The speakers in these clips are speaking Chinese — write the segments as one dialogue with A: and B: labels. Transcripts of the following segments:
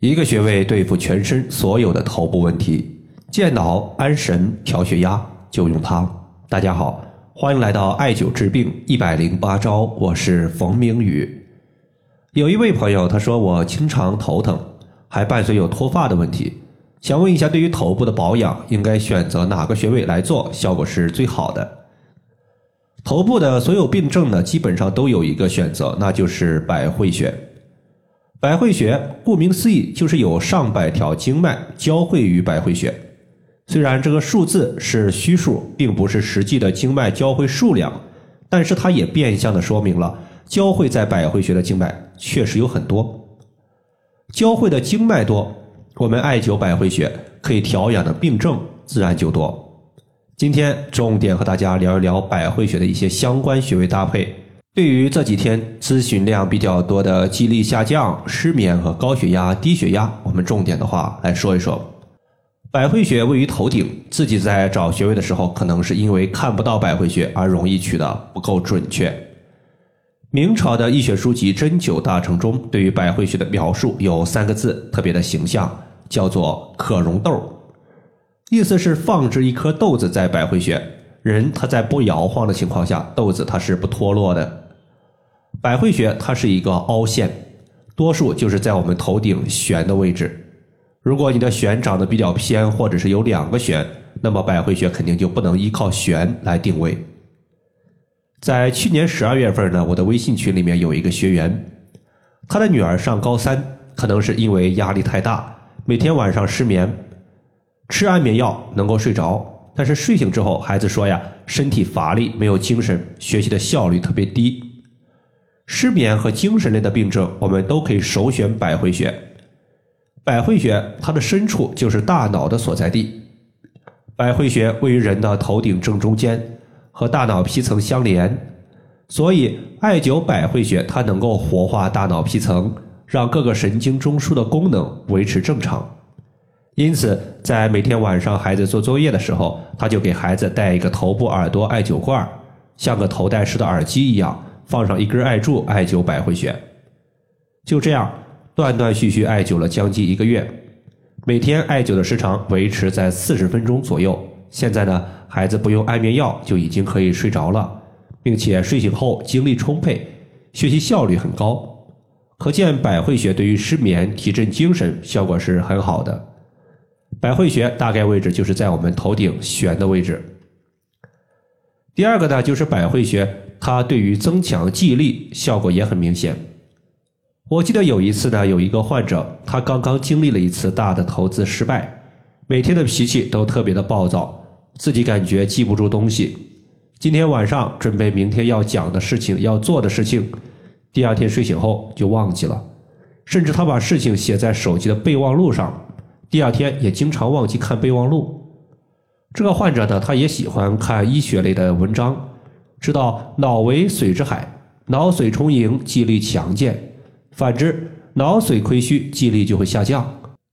A: 一个穴位对付全身所有的头部问题，健脑安神调血压就用它。大家好，欢迎来到艾灸治病一百零八招，我是冯明宇。有一位朋友他说我经常头疼，还伴随有脱发的问题，想问一下，对于头部的保养，应该选择哪个穴位来做，效果是最好的？头部的所有病症呢，基本上都有一个选择，那就是百会穴。百会穴顾名思义，就是有上百条经脉交汇于百会穴。虽然这个数字是虚数，并不是实际的经脉交汇数量，但是它也变相的说明了交汇在百会穴的经脉确实有很多。交汇的经脉多，我们艾灸百会穴可以调养的病症自然就多。今天重点和大家聊一聊百会穴的一些相关穴位搭配。对于这几天咨询量比较多的记忆力下降、失眠和高血压、低血压，我们重点的话来说一说。百会穴位于头顶，自己在找穴位的时候，可能是因为看不到百会穴而容易取的不够准确。明朝的医学书籍《针灸大成》中对于百会穴的描述有三个字，特别的形象，叫做“可溶豆”，意思是放置一颗豆子在百会穴，人他在不摇晃的情况下，豆子它是不脱落的。百会穴它是一个凹陷，多数就是在我们头顶悬的位置。如果你的悬长得比较偏，或者是有两个悬，那么百会穴肯定就不能依靠悬来定位。在去年十二月份呢，我的微信群里面有一个学员，他的女儿上高三，可能是因为压力太大，每天晚上失眠，吃安眠药能够睡着，但是睡醒之后，孩子说呀，身体乏力，没有精神，学习的效率特别低。失眠和精神类的病症，我们都可以首选百会穴。百会穴它的深处就是大脑的所在地，百会穴位于人的头顶正中间，和大脑皮层相连，所以艾灸百会穴它能够活化大脑皮层，让各个神经中枢的功能维持正常。因此，在每天晚上孩子做作业的时候，他就给孩子戴一个头部耳朵艾灸罐，像个头戴式的耳机一样。放上一根艾柱，艾灸百会穴，就这样断断续续艾灸了将近一个月，每天艾灸的时长维持在四十分钟左右。现在呢，孩子不用安眠药就已经可以睡着了，并且睡醒后精力充沛，学习效率很高。可见百会穴对于失眠、提振精神效果是很好的。百会穴大概位置就是在我们头顶悬的位置。第二个呢，就是百会穴。它对于增强记忆力效果也很明显。我记得有一次呢，有一个患者，他刚刚经历了一次大的投资失败，每天的脾气都特别的暴躁，自己感觉记不住东西。今天晚上准备明天要讲的事情、要做的事情，第二天睡醒后就忘记了，甚至他把事情写在手机的备忘录上，第二天也经常忘记看备忘录。这个患者呢，他也喜欢看医学类的文章。知道脑为水之海，脑髓充盈，记忆力强健；反之，脑髓亏虚，记忆力就会下降。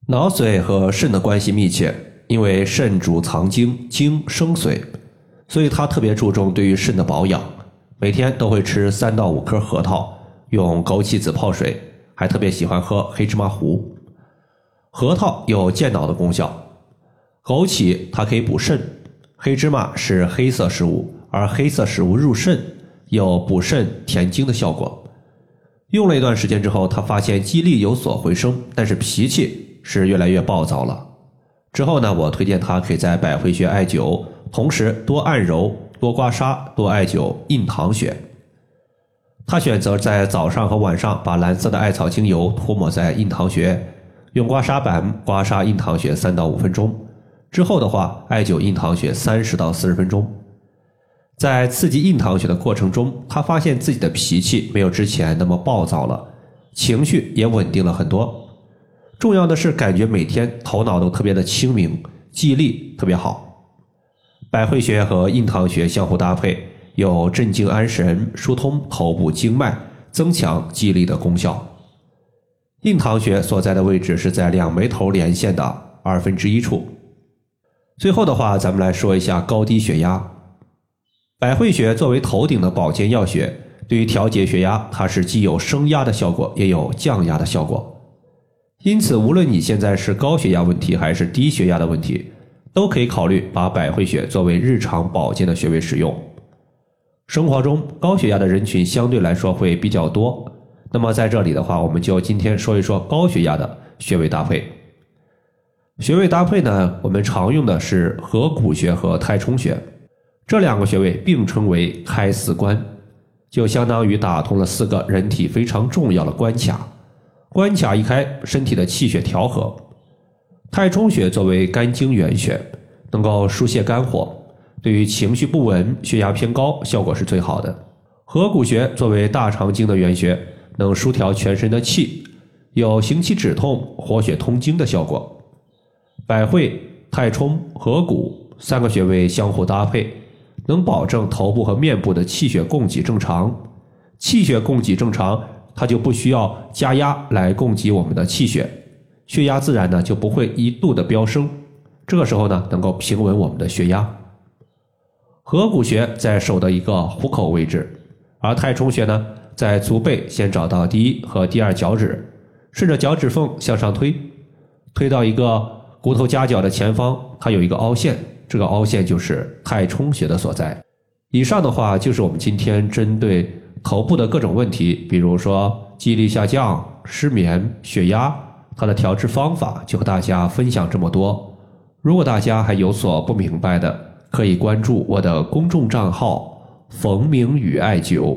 A: 脑髓和肾的关系密切，因为肾主藏精，精生髓，所以他特别注重对于肾的保养。每天都会吃三到五颗核桃，用枸杞子泡水，还特别喜欢喝黑芝麻糊。核桃有健脑的功效，枸杞它可以补肾，黑芝麻是黑色食物。而黑色食物入肾，有补肾填精的效果。用了一段时间之后，他发现记忆力有所回升，但是脾气是越来越暴躁了。之后呢，我推荐他可以在百会穴艾灸，同时多按揉、多刮痧、多艾灸印堂穴。他选择在早上和晚上把蓝色的艾草精油涂抹在印堂穴，用刮痧板刮痧印堂穴三到五分钟。之后的话，艾灸印堂穴三十到四十分钟。在刺激印堂穴的过程中，他发现自己的脾气没有之前那么暴躁了，情绪也稳定了很多。重要的是，感觉每天头脑都特别的清明，记忆力特别好。百会穴和印堂穴相互搭配，有镇静安神、疏通头部经脉、增强记忆力的功效。印堂穴所在的位置是在两眉头连线的二分之一处。最后的话，咱们来说一下高低血压。百会穴作为头顶的保健要穴，对于调节血压，它是既有升压的效果，也有降压的效果。因此，无论你现在是高血压问题还是低血压的问题，都可以考虑把百会穴作为日常保健的穴位使用。生活中高血压的人群相对来说会比较多，那么在这里的话，我们就今天说一说高血压的穴位搭配。穴位搭配呢，我们常用的是合谷穴和太冲穴，这两个穴位并称为开四关，就相当于打通了四个人体非常重要的关卡。关卡一开，身体的气血调和。太冲穴作为肝经原穴，能够疏泄肝火，对于情绪不稳、血压偏高效果是最好的。合谷穴作为大肠经的原穴，能疏调全身的气，有行气止痛、活血通经的效果。百会、太冲、合谷三个穴位相互搭配，能保证头部和面部的气血供给正常。气血供给正常。它就不需要加压来供给我们的气血，血压自然呢就不会一度的飙升。这个时候呢，能够平稳我们的血压。合谷穴在手的一个虎口位置，而太冲穴呢在足背，先找到第一和第二脚趾，顺着脚趾缝向上推，推到一个骨头夹角的前方，它有一个凹陷，这个凹陷就是太冲穴的所在。以上的话就是我们今天针对。头部的各种问题，比如说记忆力下降、失眠、血压，它的调治方法就和大家分享这么多。如果大家还有所不明白的，可以关注我的公众账号“冯明宇艾灸”，